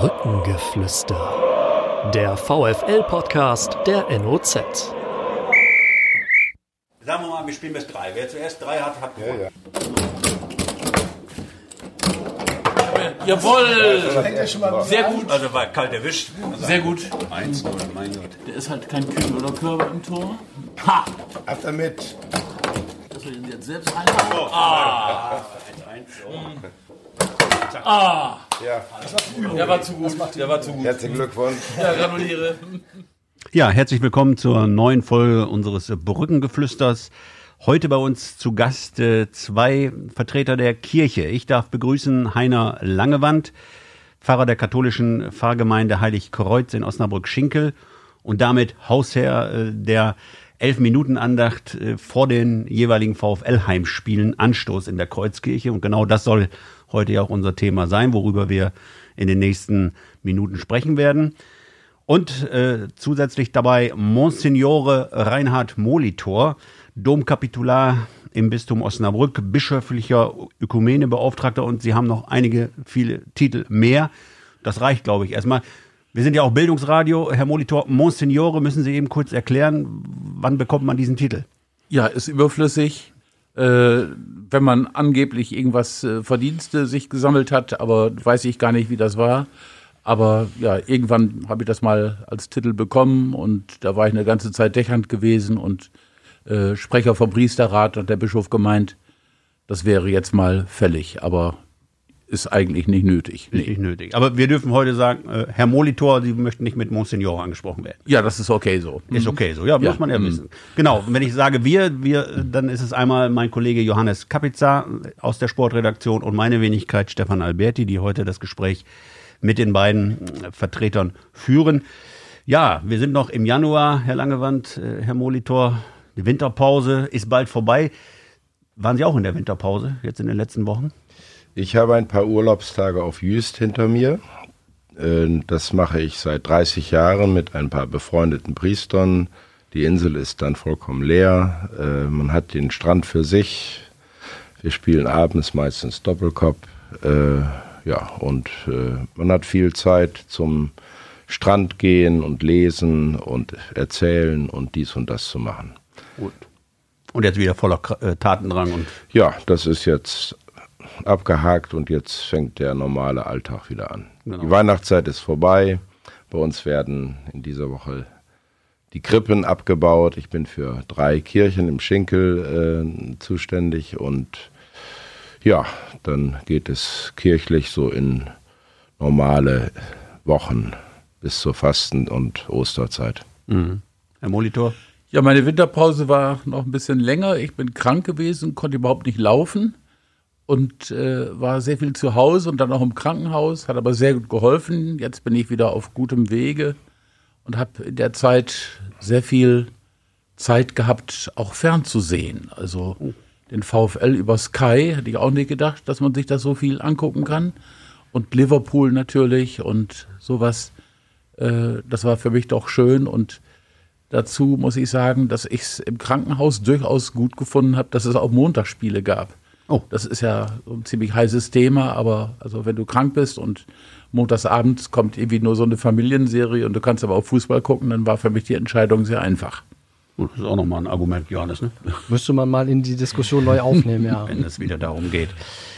Brückengeflüster. Der VFL-Podcast der NOZ. Sagen wir mal, wir spielen bis drei. Wer zuerst drei hat, hat gewonnen. Ja, Jawohl! Sehr gut, Also war kalt erwischt. sehr gut. 1 0 mein Gott. Der ist halt kein Kühn oder Körper im Tor. Ha! Ab damit. Dass wir ihn jetzt selbst reinhauen. So, ah. 1 1 Ah! Ja, Der war zu gut. Der war zu gut. herzlichen Glückwunsch. Ja, gratuliere. Ja, herzlich willkommen zur neuen Folge unseres Brückengeflüsters. Heute bei uns zu Gast äh, zwei Vertreter der Kirche. Ich darf begrüßen Heiner Langewand, Pfarrer der katholischen Pfarrgemeinde Heiligkreuz in Osnabrück-Schinkel und damit Hausherr äh, der Elf-Minuten-Andacht äh, vor den jeweiligen VfL-Heimspielen Anstoß in der Kreuzkirche. Und genau das soll heute ja auch unser Thema sein, worüber wir in den nächsten Minuten sprechen werden. Und äh, zusätzlich dabei Monsignore Reinhard Molitor, Domkapitular im Bistum Osnabrück, bischöflicher Ökumenebeauftragter und Sie haben noch einige, viele Titel mehr. Das reicht, glaube ich, erstmal. Wir sind ja auch Bildungsradio. Herr Molitor, Monsignore, müssen Sie eben kurz erklären, wann bekommt man diesen Titel? Ja, ist überflüssig. Äh, wenn man angeblich irgendwas äh, Verdienste sich gesammelt hat, aber weiß ich gar nicht, wie das war. Aber ja, irgendwann habe ich das mal als Titel bekommen und da war ich eine ganze Zeit dächernd gewesen und äh, Sprecher vom Priesterrat und der Bischof gemeint, das wäre jetzt mal fällig, aber ist eigentlich nicht nötig. Ist Nicht nötig. Aber wir dürfen heute sagen, äh, Herr Molitor, Sie möchten nicht mit Monsignore angesprochen werden. Ja, das ist okay so. Ist okay so, ja, Ja. muss man ja wissen. Genau, und wenn ich sage wir, wir, dann ist es einmal mein Kollege Johannes Kapitza aus der Sportredaktion und meine Wenigkeit Stefan Alberti, die heute das Gespräch mit den beiden äh, Vertretern führen. Ja, wir sind noch im Januar, Herr Langewand, äh, Herr Molitor. Die Winterpause ist bald vorbei. Waren Sie auch in der Winterpause jetzt in den letzten Wochen? Ich habe ein paar Urlaubstage auf Jüst hinter mir. Äh, Das mache ich seit 30 Jahren mit ein paar befreundeten Priestern. Die Insel ist dann vollkommen leer. Äh, Man hat den Strand für sich. Wir spielen abends meistens Doppelkopf. Äh, Ja, und äh, man hat viel Zeit zum Strand gehen und lesen und erzählen und dies und das zu machen. Gut. Und jetzt wieder voller Tatendrang und Ja, das ist jetzt abgehakt und jetzt fängt der normale Alltag wieder an. Genau. Die Weihnachtszeit ist vorbei. Bei uns werden in dieser Woche die Krippen abgebaut. Ich bin für drei Kirchen im Schinkel äh, zuständig und ja, dann geht es kirchlich so in normale Wochen bis zur Fasten- und Osterzeit. Herr Molitor. Ja, meine Winterpause war noch ein bisschen länger. Ich bin krank gewesen, konnte überhaupt nicht laufen und äh, war sehr viel zu Hause und dann auch im Krankenhaus, hat aber sehr gut geholfen. Jetzt bin ich wieder auf gutem Wege und habe in der Zeit sehr viel Zeit gehabt, auch fernzusehen. Also den VfL über Sky hätte ich auch nicht gedacht, dass man sich das so viel angucken kann. Und Liverpool natürlich und sowas. Äh, das war für mich doch schön und Dazu muss ich sagen, dass ich es im Krankenhaus durchaus gut gefunden habe, dass es auch Montagsspiele gab. Oh. Das ist ja ein ziemlich heißes Thema, aber also wenn du krank bist und montagsabends kommt irgendwie nur so eine Familienserie und du kannst aber auch Fußball gucken, dann war für mich die Entscheidung sehr einfach. Gut, Das ist auch nochmal ein Argument, Johannes, ne? Müsste man mal in die Diskussion neu aufnehmen, ja. wenn es wieder darum geht.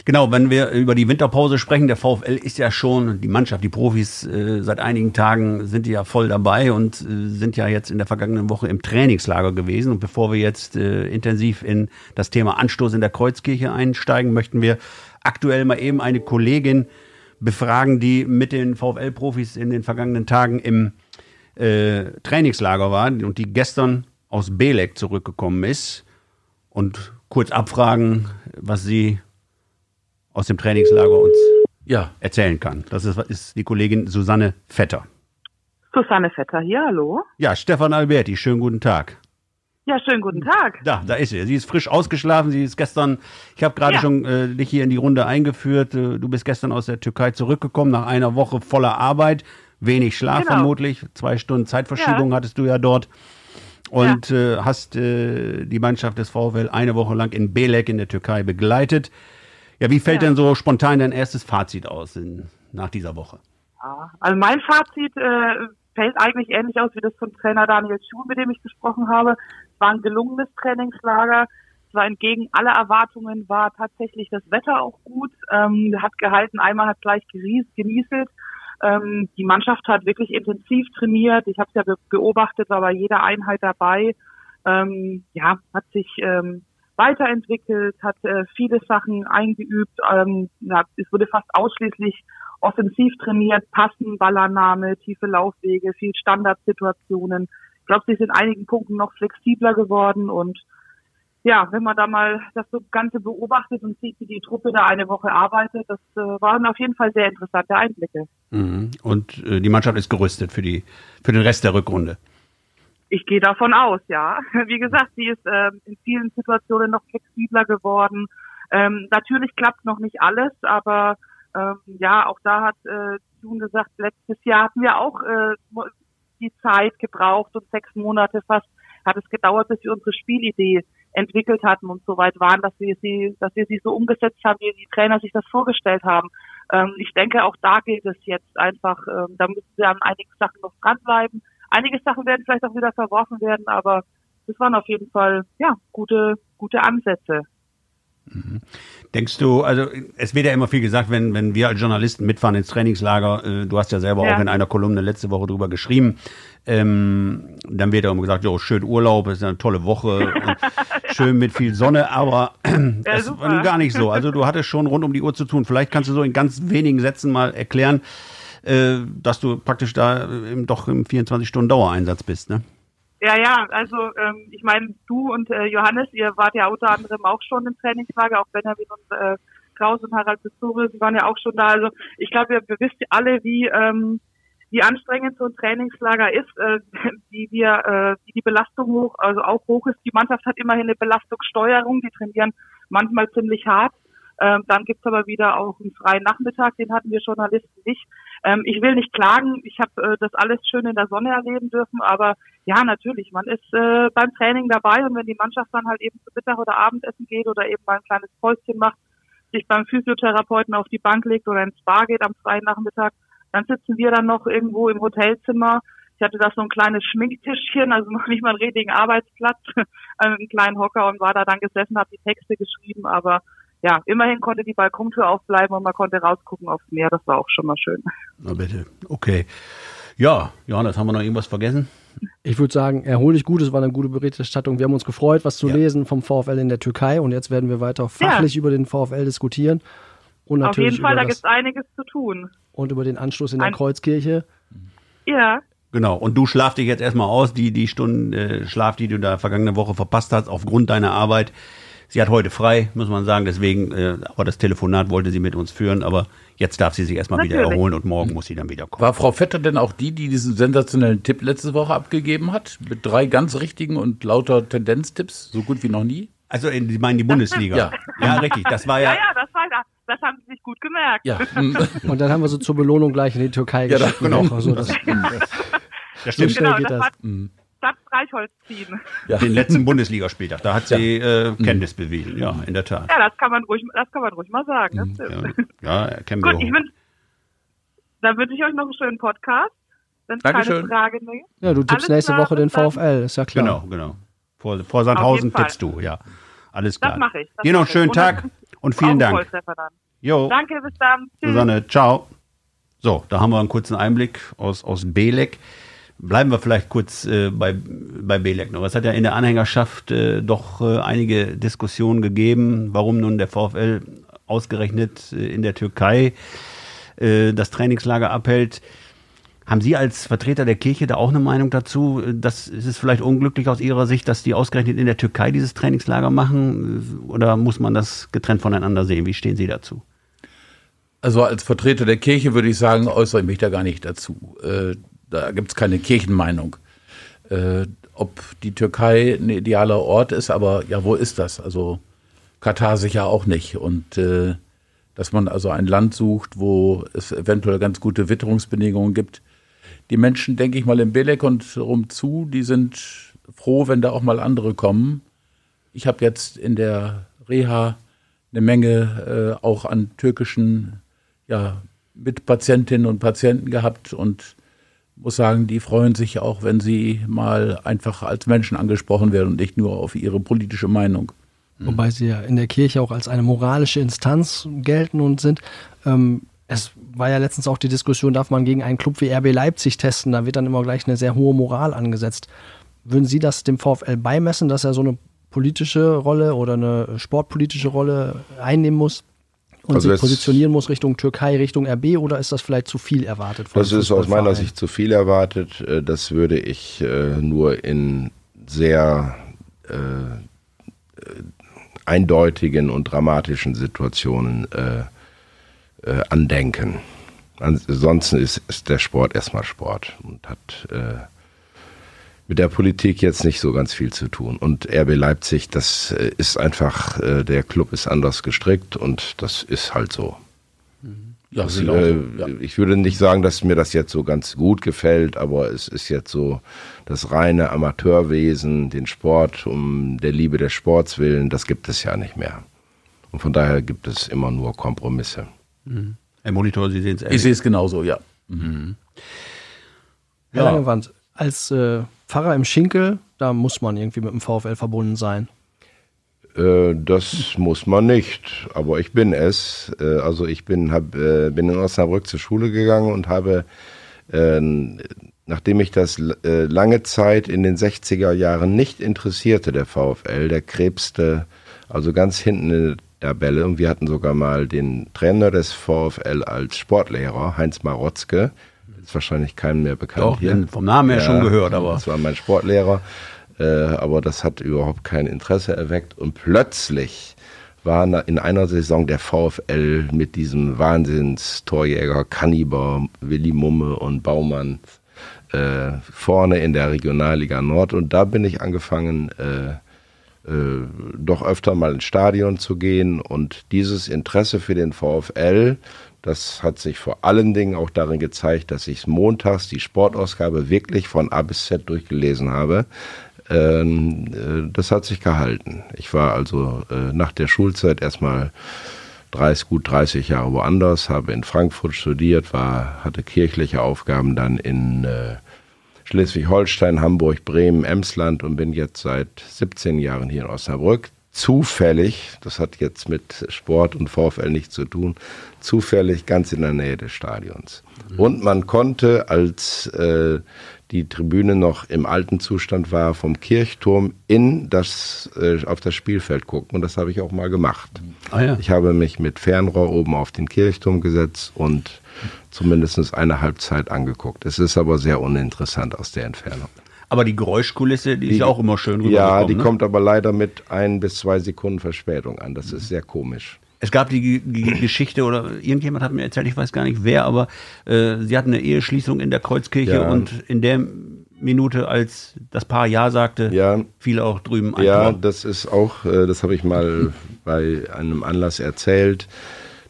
Genau, wenn wir über die Winterpause sprechen, der VfL ist ja schon, die Mannschaft, die Profis äh, seit einigen Tagen sind ja voll dabei und äh, sind ja jetzt in der vergangenen Woche im Trainingslager gewesen. Und bevor wir jetzt äh, intensiv in das Thema Anstoß in der Kreuzkirche einsteigen, möchten wir aktuell mal eben eine Kollegin befragen, die mit den VfL-Profis in den vergangenen Tagen im Trainingslager war und die gestern aus Belek zurückgekommen ist und kurz abfragen, was sie aus dem Trainingslager uns Ja, erzählen kann. Das ist, ist die Kollegin Susanne Vetter. Susanne Vetter hier, hallo. Ja, Stefan Alberti, schönen guten Tag. Ja, schönen guten Tag. Da, da ist sie. Sie ist frisch ausgeschlafen. Sie ist gestern, ich habe gerade Ja. schon äh, dich hier in die Runde eingeführt. Äh, Du bist gestern aus der Türkei zurückgekommen nach einer Woche voller Arbeit. Wenig Schlaf Genau. vermutlich. Zwei Stunden Zeitverschiebung Ja. hattest du ja dort. Und äh, hast äh, die Mannschaft des VfL eine Woche lang in Belek in der Türkei begleitet. Ja, wie fällt Ja. denn so spontan dein erstes Fazit aus in, nach dieser Woche? Ja, also mein Fazit äh, fällt eigentlich ähnlich aus wie das von Trainer Daniel Schuh, mit dem ich gesprochen habe. Es war ein gelungenes Trainingslager. Es war entgegen aller Erwartungen, war tatsächlich das Wetter auch gut. Ähm, hat gehalten, einmal hat gleich genieselt. Ähm, die Mannschaft hat wirklich intensiv trainiert. Ich habe es ja beobachtet, war bei jeder Einheit dabei. Ähm, ja, hat sich ähm, weiterentwickelt, hat äh, viele Sachen eingeübt. Ähm, ja, es wurde fast ausschließlich offensiv trainiert, Passen, Ballannahme, tiefe Laufwege, viel Standardsituationen. Ich glaube, sie sind in einigen Punkten noch flexibler geworden und ja, wenn man da mal das Ganze beobachtet und sieht, wie die Truppe da eine Woche arbeitet, das äh, waren auf jeden Fall sehr interessante Einblicke. Mhm. Und äh, die Mannschaft ist gerüstet für die für den Rest der Rückrunde. Ich gehe davon aus, ja. Wie gesagt, sie ist äh, in vielen Situationen noch flexibler geworden. Ähm, natürlich klappt noch nicht alles, aber ähm, ja, auch da hat äh, June gesagt, letztes Jahr hatten wir auch äh, die Zeit gebraucht und sechs Monate fast hat es gedauert, bis wir unsere Spielidee entwickelt hatten und so weit waren, dass wir sie, dass wir sie so umgesetzt haben, wie die Trainer sich das vorgestellt haben. Ähm, ich denke, auch da gilt es jetzt einfach, ähm, da müssen wir an einigen Sachen noch dranbleiben. Einige Sachen werden vielleicht auch wieder verworfen werden, aber das waren auf jeden Fall ja gute gute Ansätze. Mhm. Denkst du, also es wird ja immer viel gesagt, wenn, wenn wir als Journalisten mitfahren ins Trainingslager, äh, du hast ja selber ja. auch in einer Kolumne letzte Woche drüber geschrieben, ähm, dann wird ja immer gesagt, jo, schön Urlaub, ist eine tolle Woche, schön mit viel Sonne, aber ja, das war gar nicht so. Also du hattest schon rund um die Uhr zu tun. Vielleicht kannst du so in ganz wenigen Sätzen mal erklären, äh, dass du praktisch da im, doch im 24-Stunden-Dauereinsatz bist, ne? Ja, ja, also ähm, ich meine, du und äh, Johannes, ihr wart ja unter anderem auch schon im Trainingslager, auch Benjamin und äh, Kraus und Harald Pistore, sie waren ja auch schon da. Also ich glaube, ihr, wisst alle, wie ähm, wie anstrengend so ein Trainingslager ist, äh, wie wir, äh, wie die Belastung hoch, also auch hoch ist. Die Mannschaft hat immerhin eine Belastungssteuerung, die trainieren manchmal ziemlich hart. Ähm, dann gibt's aber wieder auch einen freien Nachmittag, den hatten wir Journalisten nicht. Ähm, ich will nicht klagen, ich habe äh, das alles schön in der Sonne erleben dürfen, aber ja, natürlich, man ist äh, beim Training dabei und wenn die Mannschaft dann halt eben zu Mittag oder Abendessen geht oder eben mal ein kleines Päuschen macht, sich beim Physiotherapeuten auf die Bank legt oder ins Spa geht am freien Nachmittag, dann sitzen wir dann noch irgendwo im Hotelzimmer. Ich hatte da so ein kleines Schminktischchen, also noch nicht mal einen richtigen Arbeitsplatz, einen kleinen Hocker und war da dann gesessen, habe die Texte geschrieben, aber ja, immerhin konnte die Balkontür aufbleiben und man konnte rausgucken aufs Meer. Das war auch schon mal schön. Na bitte. Okay. Ja, Johannes, haben wir noch irgendwas vergessen? Ich würde sagen, erhol dich gut, es war eine gute Berichterstattung. Wir haben uns gefreut, was zu ja. lesen vom VfL in der Türkei und jetzt werden wir weiter fachlich ja. über den VfL diskutieren. Und natürlich Auf jeden Fall, da gibt es einiges zu tun. Und über den Anschluss in der Ein Kreuzkirche. Ja. Genau, und du schlaf dich jetzt erstmal aus, die, die Stunden äh, Schlaf, die du da vergangene Woche verpasst hast, aufgrund deiner Arbeit. Sie hat heute frei, muss man sagen, deswegen, äh, aber das Telefonat wollte sie mit uns führen, aber jetzt darf sie sich erstmal wieder erholen und morgen muss sie dann wieder kommen. War Frau Vetter denn auch die, die diesen sensationellen Tipp letzte Woche abgegeben hat? Mit drei ganz richtigen und lauter Tendenztipps, so gut wie noch nie? Also, Sie meinen die Bundesliga? ja. ja, richtig. Das war ja. Ja, ja, das war ja. Das haben sie sich gut gemerkt. Ja. und dann haben wir so zur Belohnung gleich in die Türkei ja, geschickt. Genau. Also das, das stimmt. So genau, geht das. das. Stadt Streichholz ziehen. Ja. Den letzten Bundesligaspieltag, da hat sie ja. äh, Kenntnis mhm. bewiesen, ja, in der Tat. Ja, das kann man ruhig, das kann man ruhig mal sagen. Das mhm. Ja, ja kennen wir Gut, ich wünsch, dann wünsche ich euch noch einen schönen Podcast. Wenn keine Frage mehr Ja, du tippst Alles nächste Woche den VfL, ist ja klar. Genau, genau. Vor, vor Sandhausen tippst du, ja. Alles klar. Das mache ich. Das Dir noch einen schönen Tag und vielen Dank. Jo. Danke, bis dann. Tschüss. Susanne, ciao. So, da haben wir einen kurzen Einblick aus, aus Belek. Bleiben wir vielleicht kurz äh, bei, bei Belek noch. Es hat ja in der Anhängerschaft äh, doch äh, einige Diskussionen gegeben, warum nun der VfL ausgerechnet äh, in der Türkei äh, das Trainingslager abhält. Haben Sie als Vertreter der Kirche da auch eine Meinung dazu? Das ist es vielleicht unglücklich aus Ihrer Sicht, dass die ausgerechnet in der Türkei dieses Trainingslager machen? Oder muss man das getrennt voneinander sehen? Wie stehen Sie dazu? Also als Vertreter der Kirche würde ich sagen, äußere ich mich da gar nicht dazu. Da gibt es keine Kirchenmeinung. Äh, ob die Türkei ein idealer Ort ist, aber ja, wo ist das? Also Katar sicher auch nicht. Und äh, dass man also ein Land sucht, wo es eventuell ganz gute Witterungsbedingungen gibt. Die Menschen, denke ich mal, in Belek und rumzu, die sind froh, wenn da auch mal andere kommen. Ich habe jetzt in der Reha eine Menge äh, auch an türkischen ja, mit Patientinnen und Patienten gehabt und muss sagen, die freuen sich auch, wenn sie mal einfach als Menschen angesprochen werden und nicht nur auf ihre politische Meinung. Wobei sie ja in der Kirche auch als eine moralische Instanz gelten und sind. Ähm, es war ja letztens auch die Diskussion, darf man gegen einen Club wie RB Leipzig testen? Da wird dann immer gleich eine sehr hohe Moral angesetzt. Würden Sie das dem VfL beimessen, dass er so eine politische Rolle oder eine sportpolitische Rolle einnehmen muss? Und Also sich positionieren muss Richtung Türkei, Richtung RB oder ist das vielleicht zu viel erwartet? von Das ist aus meiner? Sicht zu viel erwartet. Äh, Das würde ich äh, nur in sehr äh, äh, eindeutigen und dramatischen Situationen äh, äh, andenken. Ansonsten ist, ist der Sport erstmal Sport und hat mit der Politik jetzt nicht so ganz viel zu tun. Und RB Leipzig, das äh, ist einfach, äh, der Club ist anders gestrickt und das ist halt so. Ja, Das, genau äh, ja. Ich würde nicht sagen, dass mir das jetzt so ganz gut gefällt, aber es ist jetzt so das reine Amateurwesen, den Sport um der Liebe des Sports willen, das gibt es ja nicht mehr. Und von daher gibt es immer nur Kompromisse. Herr Monitor, Sie sehen es Ich sehe es genauso, ja. Herr Ja. Langewand, als äh, Pfarrer im Schinkel, da muss man irgendwie mit dem VfL verbunden sein. Äh, das muss man nicht, aber ich bin es. Äh, also ich bin, hab, äh, bin in Osnabrück zur Schule gegangen und habe, nachdem mich das lange Zeit in den 60er Jahren nicht interessierte, der VfL, der krebste also ganz hinten in der Tabelle und wir hatten sogar mal den Trainer des VfL als Sportlehrer, Heinz Marotzke, ist wahrscheinlich keinem mehr bekannt Doch, hier. vom Namen her schon gehört, aber- Das war mein Sportlehrer, äh, aber das hat überhaupt kein Interesse erweckt. Und plötzlich war in einer Saison der VfL mit diesem Wahnsinnstorjäger Kanniber, Willi Mumme und Baumann äh, vorne in der Regionalliga Nord. Und da bin ich angefangen, äh, äh, doch öfter mal ins Stadion zu gehen. Und dieses Interesse für den VfL, das hat sich vor allen Dingen auch darin gezeigt, dass ich montags die Sportausgabe wirklich von A bis Z durchgelesen habe. Ähm, äh, das hat sich gehalten. Ich war also äh, nach der Schulzeit erstmal 30, gut 30 Jahre woanders, habe in Frankfurt studiert, war, hatte kirchliche Aufgaben dann in äh, Schleswig-Holstein, Hamburg, Bremen, Emsland und bin jetzt seit 17 Jahren hier in Osnabrück. Zufällig, das hat jetzt mit Sport und VfL nichts zu tun, zufällig ganz in der Nähe des Stadions. Und man konnte, als äh, die Tribüne noch im alten Zustand war, vom Kirchturm in das, äh, auf das Spielfeld gucken. Und das habe ich auch mal gemacht. Ah ja. Ich habe mich mit Fernrohr oben auf den Kirchturm gesetzt und zumindest eine Halbzeit angeguckt. Es ist aber sehr uninteressant aus der Entfernung. Aber die Geräuschkulisse, die, ist ja auch immer schön. Ja, die kommt aber leider mit ein bis zwei Sekunden Verspätung an. Das ist sehr komisch. Es gab die, die Geschichte, oder irgendjemand hat mir erzählt, ich weiß gar nicht wer, aber äh, sie hatten eine Eheschließung in der Kreuzkirche Ja. und in der Minute, als das Paar Ja sagte, Ja. fiel auch drüben ein Ja, das ist auch, äh, das habe ich mal bei einem Anlass erzählt.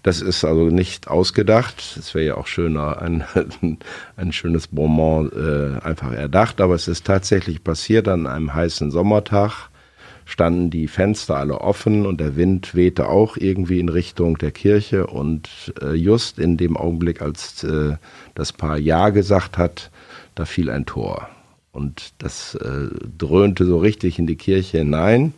Das ist also nicht ausgedacht. Es wäre ja auch schöner, ein, ein schönes Bonbon äh, einfach erdacht. Aber es ist tatsächlich passiert an einem heißen Sommertag. Standen die Fenster alle offen und der Wind wehte auch irgendwie in Richtung der Kirche. Und äh, just in dem Augenblick, als äh, das Paar Ja gesagt hat, da fiel ein Tor. Und das äh, dröhnte so richtig in die Kirche hinein.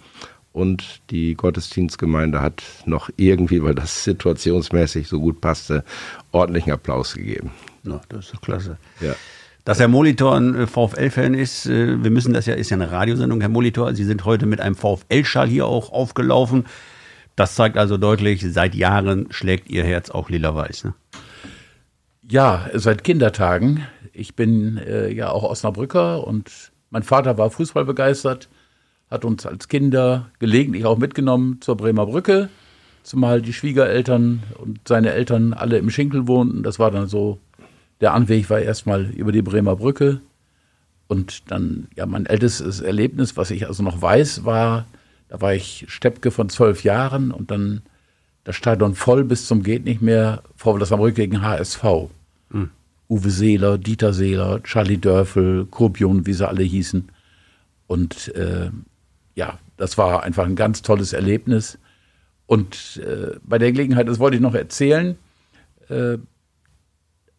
Und die Gottesdienstgemeinde hat noch irgendwie, weil das situationsmäßig so gut passte, ordentlichen Applaus gegeben. Na, das ist doch klasse. Ja. Dass Herr Molitor ein äh, VfL-Fan ist, äh, wir müssen das ja, ist ja eine Radiosendung, Herr Molitor. Sie sind heute mit einem VfL-Schal hier auch aufgelaufen. Das zeigt also deutlich, seit Jahren schlägt Ihr Herz auch lila-weiß. Ne? Ja, seit Kindertagen. Ich bin äh, ja auch Osnabrücker und mein Vater war Fußball begeistert, hat uns als Kinder gelegentlich auch mitgenommen zur Bremer Brücke, zumal die Schwiegereltern und seine Eltern alle im Schinkel wohnten. Das war dann so, der Anweg war erstmal über die Bremer Brücke. Und dann, ja, mein ältestes Erlebnis, was ich also noch weiß, war, da war ich Steppke von zwölf Jahren und dann das Stadion voll bis zum geht nicht mehr, VfL Osnabrück gegen HSV. Uwe Seeler, Dieter Seeler, Charlie Dörfel, Kurbion, wie sie alle hießen. Und äh, ja, das war einfach ein ganz tolles Erlebnis. Und äh, bei der Gelegenheit, das wollte ich noch erzählen, äh,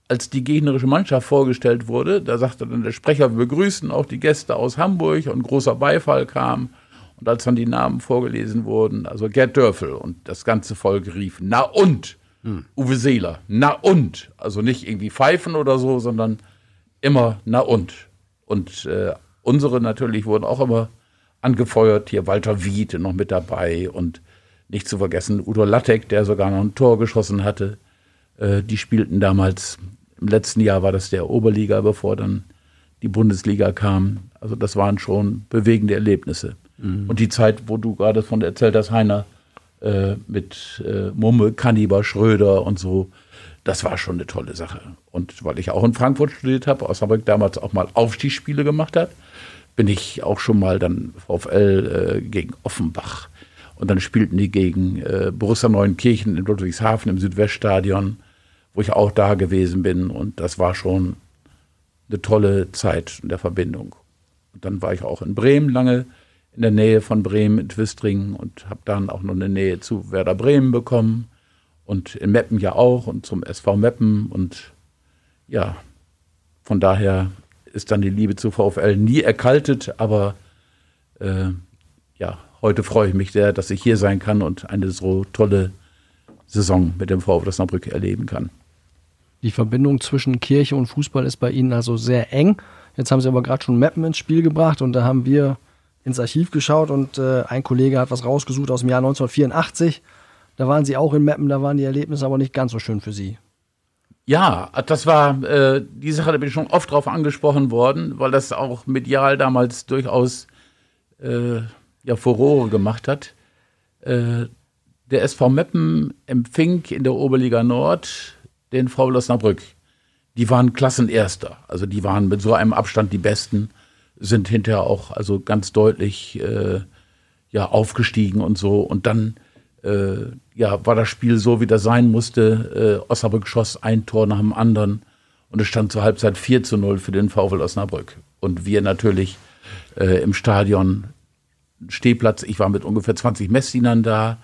als die gegnerische Mannschaft vorgestellt wurde, da sagte dann der Sprecher, wir begrüßen auch die Gäste aus Hamburg und großer Beifall kam. Und als dann die Namen vorgelesen wurden, also Gerd Dörfel und das ganze Volk rief, na und, hm. Uwe Seeler, na und. Also nicht irgendwie pfeifen oder so, sondern immer na und. Und äh, unsere natürlich wurden auch immer angefeuert. Hier Walter Wiete noch mit dabei und nicht zu vergessen Udo Lattek, der sogar noch ein Tor geschossen hatte. Äh, die spielten damals, im letzten Jahr war das der Oberliga, bevor dann die Bundesliga kam. Also das waren schon bewegende Erlebnisse. Mhm. Und die Zeit, wo du gerade von erzählt hast, Heiner, äh, mit äh, Mumme, Kanniber, Schröder und so, das war schon eine tolle Sache. Und weil ich auch in Frankfurt studiert habe, aus Hamburg damals auch mal Aufstiegsspiele gemacht habe, bin ich auch schon mal dann VfL äh, gegen Offenbach. Und dann spielten die gegen äh, Borussia Neuenkirchen in Ludwigshafen im Südweststadion, wo ich auch da gewesen bin. Und das war schon eine tolle Zeit in der Verbindung. Und dann war ich auch in Bremen lange, in der Nähe von Bremen, in Twistringen und habe dann auch noch eine Nähe zu Werder Bremen bekommen. Und in Meppen ja auch und zum SV Meppen. Und ja, von daher ist dann die Liebe zu VfL nie erkaltet, aber äh, ja, heute freue ich mich sehr, dass ich hier sein kann und eine so tolle Saison mit dem VfL Osnabrück erleben kann. Die Verbindung zwischen Kirche und Fußball ist bei Ihnen also sehr eng. Jetzt haben Sie aber gerade schon Mappen ins Spiel gebracht und da haben wir ins Archiv geschaut und äh, ein Kollege hat was rausgesucht aus dem Jahr 1984. Da waren Sie auch in Mappen, da waren die Erlebnisse aber nicht ganz so schön für Sie. Ja, das war äh, die Sache, da bin ich schon oft drauf angesprochen worden, weil das auch medial damals durchaus äh, ja Furore gemacht hat. Äh, der SV Meppen empfing in der Oberliga Nord den VfL Osnabrück. Die waren Klassenerster, also die waren mit so einem Abstand die Besten, sind hinterher auch also ganz deutlich äh, ja aufgestiegen und so und dann äh, ja, war das Spiel so, wie das sein musste. Äh, Osnabrück schoss ein Tor nach dem anderen und es stand zur Halbzeit 4 zu 0 für den VfL Osnabrück. Und wir natürlich äh, im Stadion Stehplatz, ich war mit ungefähr 20 Messdienern da.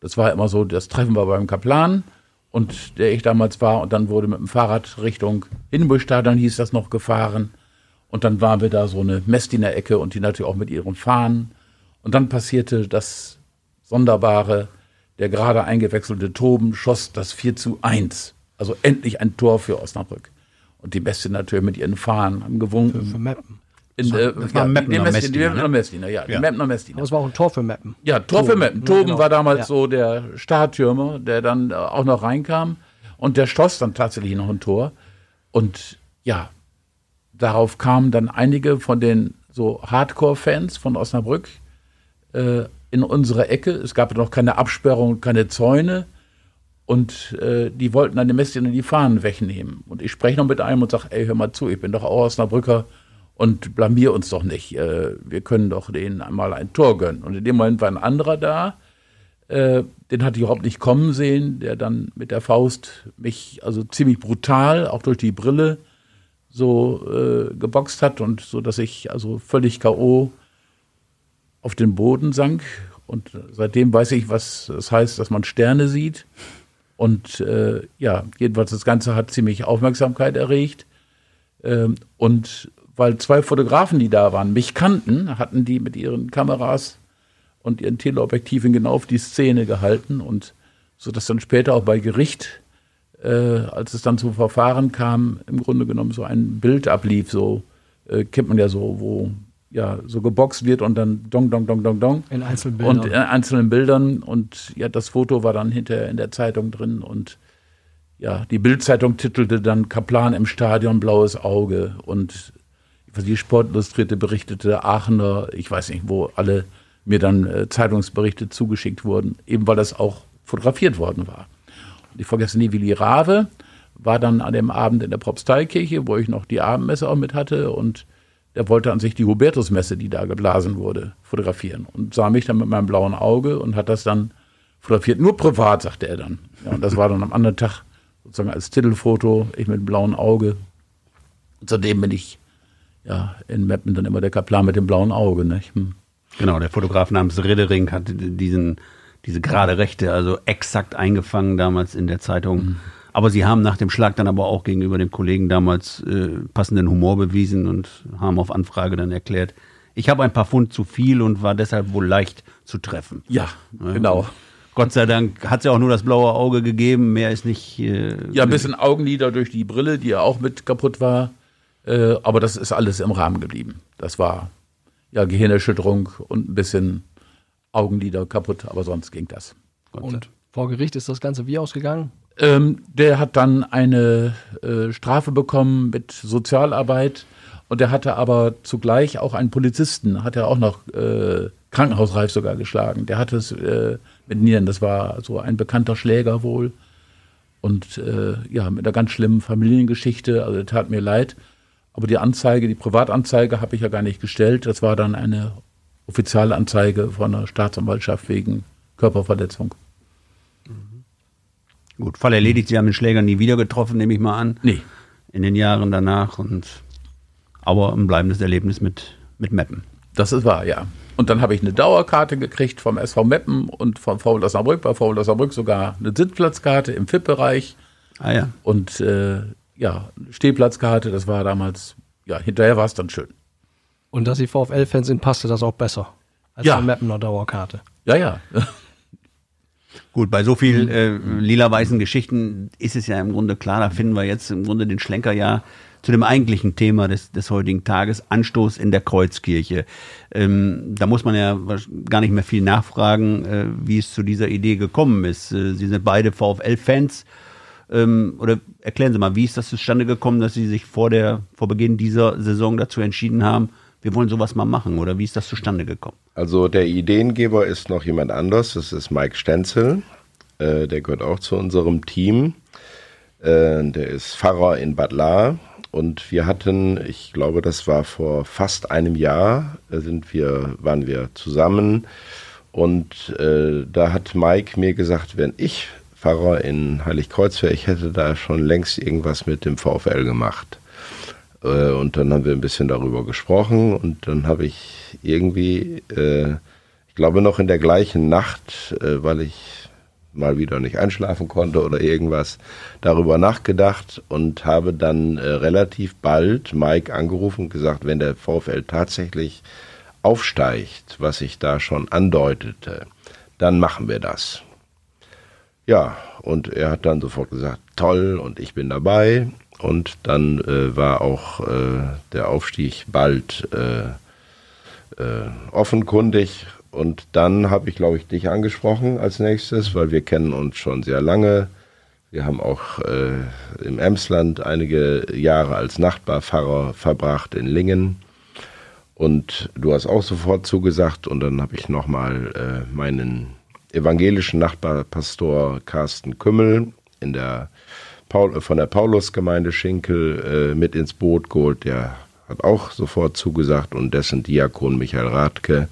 Das war immer so, das Treffen war beim Kaplan und der ich damals war und dann wurde mit dem Fahrrad Richtung Hindenburgstadion hieß das noch gefahren und dann waren wir da so eine Messdiener-Ecke und die natürlich auch mit ihren Fahnen und dann passierte das Sonderbare, der gerade eingewechselte Toben schoss das 4 zu 1. Also endlich ein Tor für Osnabrück. Und die Beste natürlich mit ihren Fahnen haben gewunken. Für, für Meppen. In, äh, das ja, die Messdiener, Meppner Messdiener, ja, die Ja. Messdiener. Aber es war auch ein Tor für Meppen. Ja, Tor für Toben. Meppen. Ja, Toben genau. war damals Ja. so der Starttürmer, der dann äh, auch noch reinkam. Und der schoss dann tatsächlich noch ein Tor. Und ja, darauf kamen dann einige von den so Hardcore-Fans von Osnabrück äh, in unsere Ecke. Es gab noch keine Absperrung, keine Zäune. Und äh, die wollten dann die Messdiener die Fahnen wegnehmen. Und ich spreche noch mit einem und sage, ey, hör mal zu, ich bin doch auch Osnabrücker und blamier uns doch nicht. Äh, wir können doch denen einmal ein Tor gönnen. Und in dem Moment war ein anderer da, äh, den hatte ich überhaupt nicht kommen sehen, der dann mit der Faust mich also ziemlich brutal, auch durch die Brille, so äh, geboxt hat und so, dass ich also völlig K.O. auf den Boden sank. Und seitdem weiß ich, was das heißt, dass man Sterne sieht. Und äh, ja, jedenfalls das Ganze hat ziemlich Aufmerksamkeit erregt. Ähm, und weil zwei Fotografen, die da waren, mich kannten, hatten die mit ihren Kameras und ihren Teleobjektiven genau auf die Szene gehalten und so dass dann später auch bei Gericht, äh, als es dann zum Verfahren kam, im Grunde genommen so ein Bild ablief, so äh, kennt man ja so, wo ja so geboxt wird und dann dong dong dong dong dong. In Einzelbildern. und in einzelnen Bildern. Und ja das Foto war dann hinterher in der Zeitung drin. Und ja die Bildzeitung titelte dann Kaplan im Stadion blaues Auge. Und die Sportillustrierte berichtete Aachener, ich weiß nicht, wo alle mir dann äh, Zeitungsberichte zugeschickt wurden, eben weil das auch fotografiert worden war. Und ich vergesse nie, Willi Rave war dann an dem Abend in der Propsteikirche, wo ich noch die Abendmesse auch mit hatte. Und der wollte an sich die Hubertusmesse, die da geblasen wurde, fotografieren und sah mich dann mit meinem blauen Auge und hat das dann fotografiert, nur privat, sagte er dann. Ja, und das war dann am anderen Tag sozusagen als Titelfoto, ich mit dem blauen Auge. Und seitdem bin ich ja in Meppen dann immer der Kaplan mit dem blauen Auge. Nicht? Hm. Genau, der Fotograf namens Riddering hat diesen, diese gerade Rechte also exakt eingefangen damals in der Zeitung. Aber sie haben nach dem Schlag dann aber auch gegenüber dem Kollegen damals äh, passenden Humor bewiesen und haben auf Anfrage dann erklärt, ich habe ein paar Pfund zu viel und war deshalb wohl leicht zu treffen. Ja, genau. Gott sei Dank hat es ja auch nur das blaue Auge gegeben, mehr ist nicht. Äh, Ja, ein bisschen Augenlider durch die Brille, die ja auch mit kaputt war. Äh, aber das ist alles im Rahmen geblieben. Das war ja Gehirnerschütterung und ein bisschen Augenlider kaputt, aber sonst ging das. Und vor Gericht ist das Ganze wie ausgegangen? Ähm, der hat dann eine äh, Strafe bekommen mit Sozialarbeit und der hatte aber zugleich auch einen Polizisten, hat er auch noch äh, krankenhausreif sogar geschlagen. Der hatte es äh, mit Nieren, das war so ein bekannter Schläger wohl. Und äh, ja, mit einer ganz schlimmen Familiengeschichte, also tat mir leid. Aber die Anzeige, die Privatanzeige habe ich ja gar nicht gestellt. Das war dann eine Offizialanzeige von der Staatsanwaltschaft wegen Körperverletzung. Gut, Fall erledigt, Sie haben den Schläger nie wieder getroffen, nehme ich mal an. Nee. In den Jahren danach. Und, aber ein bleibendes Erlebnis mit, mit Meppen. Das ist wahr, ja. Und dann habe ich eine Dauerkarte gekriegt vom SV Meppen und vom VW Osnabrück, bei VW Osnabrück sogar eine Sitzplatzkarte im FIP-Bereich Ah ja. und äh, ja, Stehplatzkarte, das war damals, ja, hinterher war es dann schön. Und dass Sie VfL-Fans sind, passte das auch besser als Ja. eine Mappener Dauerkarte. Ja, ja. Gut, bei so viel äh, lila-weißen Geschichten ist es ja im Grunde klar, da finden wir jetzt im Grunde den Schlenker ja zu dem eigentlichen Thema des, des heutigen Tages, Anstoß in der Kreuzkirche. Ähm, da muss man ja gar nicht mehr viel nachfragen, äh, wie es zu dieser Idee gekommen ist. Äh, Sie sind beide VfL-Fans. Ähm, oder erklären Sie mal, wie ist das zustande gekommen, dass Sie sich vor, der, vor Beginn dieser Saison dazu entschieden haben, wir wollen sowas mal machen? Oder wie ist das zustande gekommen? Also der Ideengeber ist noch jemand anders, das ist Mike Stenzel, äh, der gehört auch zu unserem Team. Äh, der ist Pfarrer in Bad Lahr und wir hatten, ich glaube, das war vor fast einem Jahr, da sind wir, waren wir zusammen und äh, da hat Mike mir gesagt, wenn ich Pfarrer in Heiligkreuz wäre, ich hätte da schon längst irgendwas mit dem VfL gemacht. Äh, Und dann haben wir ein bisschen darüber gesprochen und dann habe ich irgendwie, äh, ich glaube noch in der gleichen Nacht, äh, weil ich mal wieder nicht einschlafen konnte oder irgendwas, darüber nachgedacht und habe dann äh, relativ bald Mike angerufen und gesagt, wenn der VfL tatsächlich aufsteigt, was ich da schon andeutete, dann machen wir das. Ja, und er hat dann sofort gesagt, toll, und ich bin dabei. Und dann äh, war auch äh, der Aufstieg bald äh, äh, offenkundig. Und dann habe ich, glaube ich, dich angesprochen als nächstes, weil wir kennen uns schon sehr lange. Wir haben auch äh, im Emsland einige Jahre als Nachbarpfarrer verbracht in Lingen. Und du hast auch sofort zugesagt. Und dann habe ich nochmal äh, meinen evangelischen Nachbarpastor Carsten Kümmel in der Paul, von der Paulusgemeinde Schinkel äh, mit ins Boot geholt. Der hat auch sofort zugesagt und dessen Diakon Michael Rathke.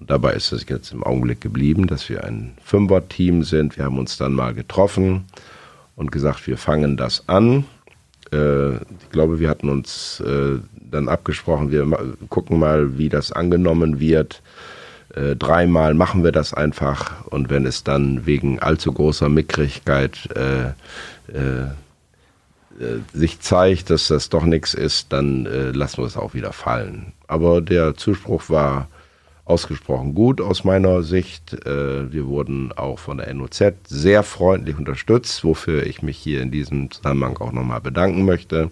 Und dabei ist es jetzt im Augenblick geblieben, dass wir ein Fünfer-Team sind. Wir haben uns dann mal getroffen und gesagt, wir fangen das an. Äh, ich glaube, wir hatten uns äh, dann abgesprochen, wir gucken mal, wie das angenommen wird. Äh, dreimal machen wir das einfach und wenn es dann wegen allzu großer Mickrigkeit äh, sich zeigt, dass das doch nichts ist, dann äh, lassen wir es auch wieder fallen. Aber der Zuspruch war ausgesprochen gut aus meiner Sicht. Äh, wir wurden auch von der NOZ sehr freundlich unterstützt, wofür ich mich hier in diesem Zusammenhang auch nochmal bedanken möchte.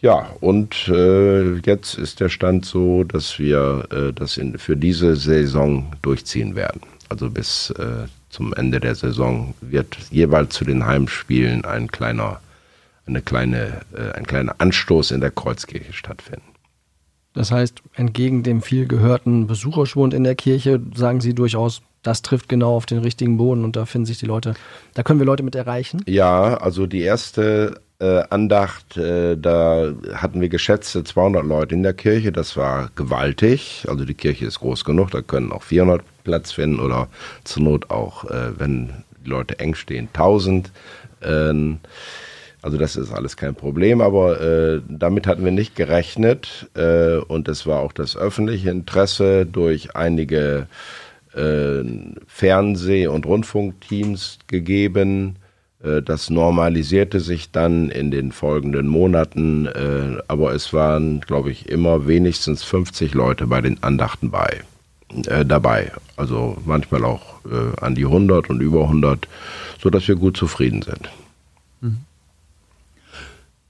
Ja, und äh, jetzt ist der Stand so, dass wir äh, das in, für diese Saison durchziehen werden. Also bis äh, zum Ende der Saison wird jeweils zu den Heimspielen ein kleiner, eine kleine, äh, ein kleiner Anstoß in der Kreuzkirche stattfinden. Das heißt, entgegen dem viel gehörten Besucherschwund in der Kirche, sagen Sie durchaus, das trifft genau auf den richtigen Boden und da finden sich die Leute, da können wir Leute mit erreichen. Ja, also die erste äh, Andacht, äh, da hatten wir geschätzte 200 Leute in der Kirche. Das war gewaltig. Also die Kirche ist groß genug, da können auch 400 Platz finden oder zur Not auch, äh, wenn die Leute eng stehen, 1000. Ähm, also das ist alles kein Problem, aber äh, damit hatten wir nicht gerechnet äh, und es war auch das öffentliche Interesse durch einige äh, Fernseh- und Rundfunkteams gegeben, Äh, das normalisierte sich dann in den folgenden Monaten, äh, aber es waren, glaube ich, immer wenigstens 50 Leute bei den Andachten bei, äh, dabei. Also manchmal auch äh, an die 100 und über 100, sodass wir gut zufrieden sind.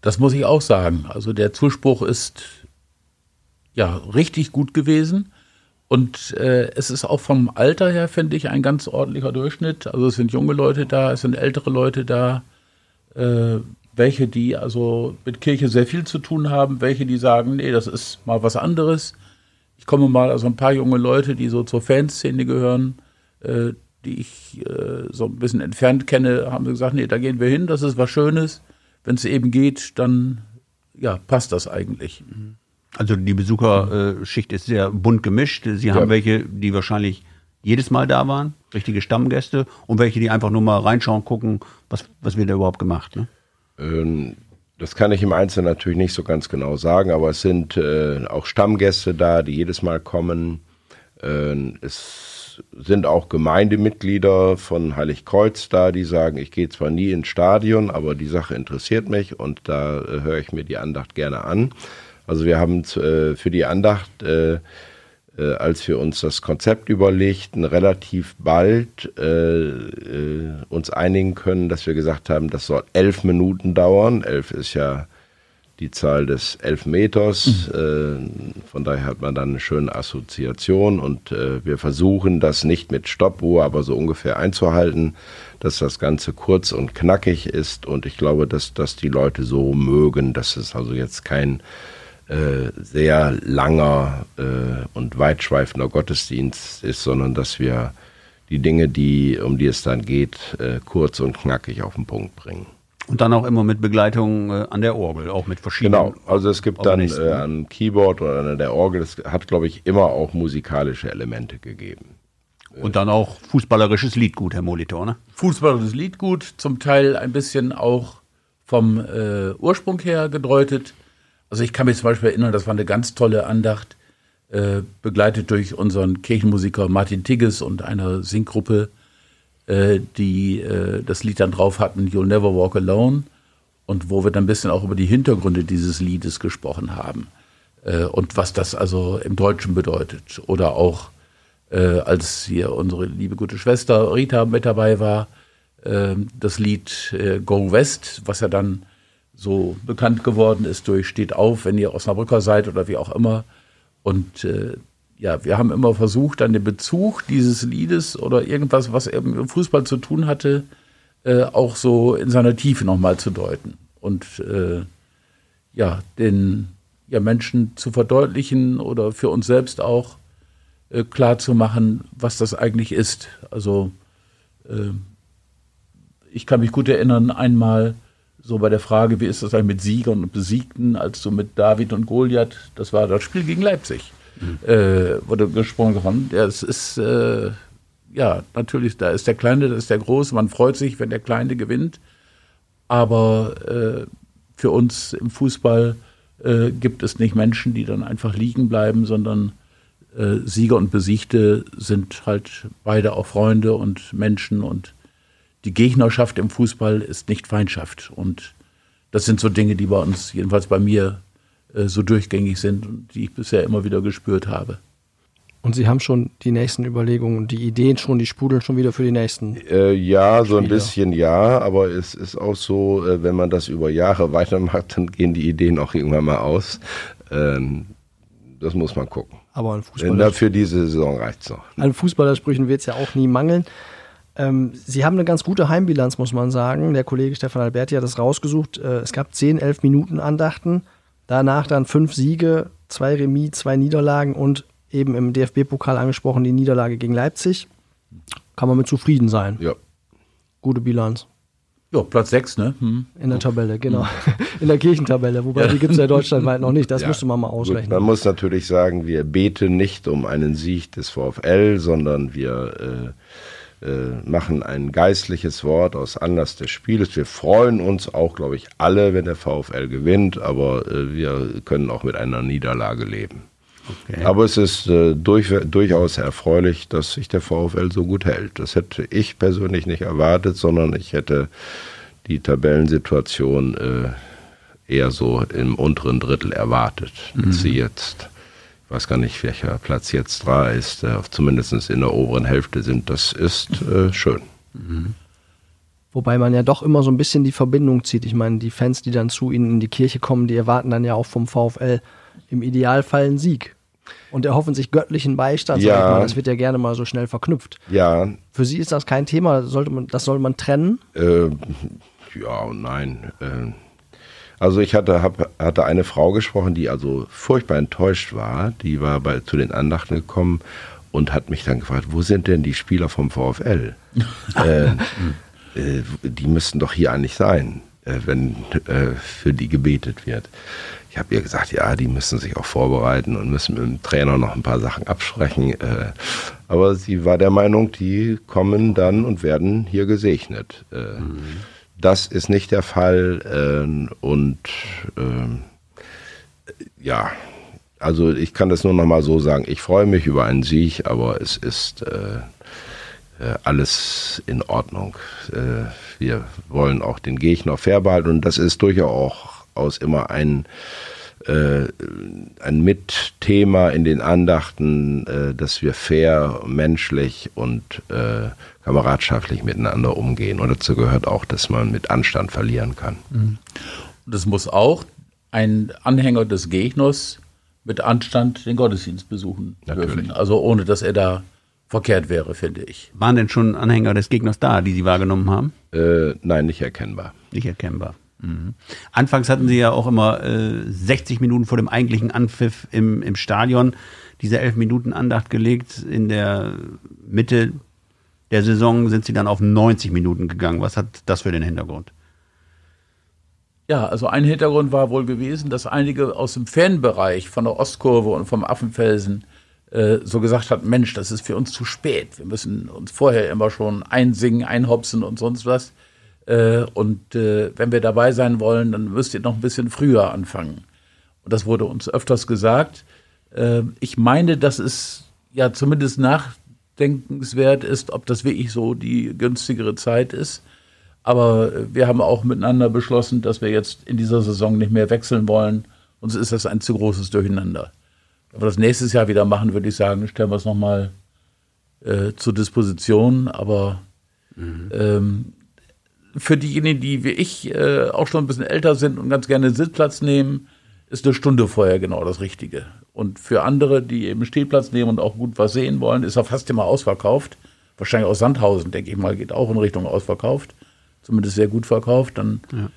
Das muss ich auch sagen. Also der Zuspruch ist ja richtig gut gewesen. Und äh, es ist auch vom Alter her, finde ich, ein ganz ordentlicher Durchschnitt. Also es sind junge Leute da, es sind ältere Leute da, äh, welche, die also mit Kirche sehr viel zu tun haben, welche, die sagen, nee, das ist mal was anderes. Ich komme mal, also ein paar junge Leute, die so zur Fanszene gehören, äh, die ich äh, so ein bisschen entfernt kenne, haben gesagt, nee, da gehen wir hin, das ist was Schönes. Wenn es eben geht, dann ja, passt das eigentlich. Also die Besucherschicht ist sehr bunt gemischt. Sie haben welche, die wahrscheinlich jedes Mal da waren, richtige Stammgäste, und welche, die einfach nur mal reinschauen, gucken, was, was wird da überhaupt gemacht. Ne? Ähm, Das kann ich im Einzelnen natürlich nicht so ganz genau sagen, aber es sind äh, auch Stammgäste da, die jedes Mal kommen. Äh, es sind auch Gemeindemitglieder von Heiligkreuz da, die sagen, ich gehe zwar nie ins Stadion, aber die Sache interessiert mich und da äh, höre ich mir die Andacht gerne an. Also wir haben äh, für die Andacht, äh, als wir uns das Konzept überlegten, relativ bald äh, äh, uns einigen können, dass wir gesagt haben, das soll elf Minuten dauern. Elf ist ja die Zahl des Elfmeters. Äh, von daher hat man dann eine schöne Assoziation und äh, wir versuchen das nicht mit Stoppuhr, aber so ungefähr einzuhalten, dass das Ganze kurz und knackig ist und ich glaube, dass das die Leute so mögen, dass es also jetzt kein äh, sehr langer äh, und weitschweifender Gottesdienst ist, sondern dass wir die Dinge, die, um die es dann geht, äh, kurz und knackig auf den Punkt bringen. Und dann auch immer mit Begleitung äh, an der Orgel, auch mit verschiedenen. Genau, also es gibt dann äh, am Keyboard oder an der Orgel, es hat, glaube ich, immer auch musikalische Elemente gegeben. Und dann auch fußballerisches Liedgut, Herr Molitor, ne? Fußballerisches Liedgut, zum Teil ein bisschen auch vom äh, Ursprung her gedeutet. Also ich kann mich zum Beispiel erinnern, das war eine ganz tolle Andacht, äh, begleitet durch unseren Kirchenmusiker Martin Tigges und einer Singgruppe, äh, die äh, das Lied dann drauf hatten, You'll Never Walk Alone, und wo wir dann ein bisschen auch über die Hintergründe dieses Liedes gesprochen haben äh, und was das also im Deutschen bedeutet. Oder auch, äh, als hier unsere liebe gute Schwester Rita mit dabei war, äh, das Lied Go West, was ja dann so bekannt geworden ist durch Steht auf, wenn ihr Osnabrücker seid oder wie auch immer. Und äh, ja, wir haben immer versucht, dann den Bezug dieses Liedes oder irgendwas, was eben mit Fußball zu tun hatte, äh, auch so in seiner Tiefe nochmal zu deuten. Und äh, ja, den ja, Menschen zu verdeutlichen oder für uns selbst auch äh, klar zu machen, was das eigentlich ist. Also äh, ich kann mich gut erinnern, einmal so bei der Frage, wie ist das eigentlich mit Siegern und Besiegten, als so mit David und Goliath, das war das Spiel gegen Leipzig, äh, wurde gesprochen. Ja, es ist, äh, ja, natürlich, da ist der Kleine, da ist der Große, man freut sich, wenn der Kleine gewinnt, aber äh, für uns im Fußball äh, gibt es nicht Menschen, die dann einfach liegen bleiben, sondern äh, Sieger und Besiegte sind halt beide auch Freunde und Menschen und die Gegnerschaft im Fußball ist nicht Feindschaft. Und das sind so Dinge, die bei uns, jedenfalls bei mir, äh, so durchgängig sind und die ich bisher immer wieder gespürt habe. Und Sie haben schon die nächsten Überlegungen, die Ideen schon, die sprudeln schon wieder für die nächsten. Äh, ja, so ein bisschen ja, aber es ist auch so, äh, wenn man das über Jahre weitermacht, dann gehen die Ideen auch irgendwann mal aus. Ähm, das muss man gucken. Aber an Fußballer, für diese Saison reicht's noch. an Fußballersprüchen wird es ja auch nie mangeln. Ähm, Sie haben eine ganz gute Heimbilanz, muss man sagen. Der Kollege Stefan Alberti hat das rausgesucht. Äh, es gab 10, 11 Minuten Andachten. Danach dann fünf Siege, zwei Remis, zwei Niederlagen und eben im DFB-Pokal angesprochen die Niederlage gegen Leipzig. Kann man mit zufrieden sein. Ja. Gute Bilanz. Ja, Platz 6, ne? Hm. In der Tabelle, genau. In der Kirchentabelle, wobei die gibt es ja deutschlandweit noch nicht. Das Ja. müsste man mal Gut, ausrechnen. man muss natürlich sagen, wir beten nicht um einen Sieg des VfL, sondern wir äh, äh, machen ein geistliches Wort aus Anlass des Spieles. Wir freuen uns auch, glaube ich, alle, wenn der VfL gewinnt, aber äh, wir können auch mit einer Niederlage leben. Aber es ist äh, durch, durchaus erfreulich, dass sich der VfL so gut hält. Das hätte ich persönlich nicht erwartet, sondern ich hätte die Tabellensituation äh, eher so im unteren Drittel erwartet. Mhm. Sie jetzt, weiß gar nicht, welcher Platz jetzt da ist, äh, zumindest in der oberen Hälfte sind, das ist äh, schön. Mhm. Wobei man ja doch immer so ein bisschen die Verbindung zieht. Ich meine, die Fans, die dann zu ihnen in die Kirche kommen, die erwarten dann ja auch vom VfL im Idealfall einen Sieg. Und erhoffen sich göttlichen Beistand. Ja. Mal. Das wird ja gerne mal so schnell verknüpft. Ja. Für Sie ist das kein Thema. Sollte man, das soll man trennen? Äh, ja und nein. Äh, also ich hatte, hab, hatte eine Frau gesprochen, die also furchtbar enttäuscht war. Die war bei, zu den Andachten gekommen und hat mich dann gefragt, wo sind denn die Spieler vom VfL? äh, äh, die müssten doch hier eigentlich sein, äh, wenn äh, für die gebetet wird. Ich habe ihr gesagt, ja, die müssen sich auch vorbereiten und müssen mit dem Trainer noch ein paar Sachen absprechen. Äh, aber sie war der Meinung, die kommen dann und werden hier gesegnet. Mhm. Das ist nicht der Fall äh, und ähm, ja, also ich kann das nur noch mal so sagen. Ich freue mich über einen Sieg, aber es ist äh, alles in Ordnung. Äh, wir wollen auch den Gegner fair behalten und das ist durchaus immer ein, äh, ein Mitthema in den Andachten, äh, dass wir fair, menschlich und äh, kameradschaftlich miteinander umgehen. Und dazu gehört auch, dass man mit Anstand verlieren kann. Mhm. Und es muss auch ein Anhänger des Gegners mit Anstand den Gottesdienst besuchen Natürlich. dürfen. Also ohne, dass er da verkehrt wäre, finde ich. Waren denn schon Anhänger des Gegners da, die Sie wahrgenommen haben? Äh, nein, nicht erkennbar. Nicht erkennbar. Mhm. Anfangs hatten Sie ja auch immer äh, 60 Minuten vor dem eigentlichen Anpfiff im, im Stadion diese 11 Minuten Andacht gelegt. In der Mitte der Saison sind Sie dann auf 90 Minuten gegangen. Was hat das für den Hintergrund? Ja, also ein Hintergrund war wohl gewesen, dass einige aus dem Fanbereich von der Ostkurve und vom Affenfelsen äh, so gesagt hat, Mensch, das ist für uns zu spät. Wir müssen uns vorher immer schon einsingen, einhopsen und sonst was. Äh, und äh, wenn wir dabei sein wollen, dann müsst ihr noch ein bisschen früher anfangen. Und das wurde uns öfters gesagt. Äh, ich meine, dass es ja zumindest nachdenkenswert ist, ob das wirklich so die günstigere Zeit ist. Aber wir haben auch miteinander beschlossen, dass wir jetzt in dieser Saison nicht mehr wechseln wollen. Uns ist das ein zu großes Durcheinander. Wenn wir das nächstes Jahr wieder machen, würde ich sagen, stellen wir es nochmal äh, zur Disposition. Aber mhm. ähm, für diejenigen, die wie ich äh, auch schon ein bisschen älter sind und ganz gerne Sitzplatz nehmen, ist eine Stunde vorher genau das Richtige. Und für andere, die eben Stehplatz nehmen und auch gut was sehen wollen, ist er fast immer ausverkauft. Wahrscheinlich aus Sandhausen, denke ich mal, geht auch in Richtung ausverkauft. Zumindest sehr gut verkauft. Dann, ja.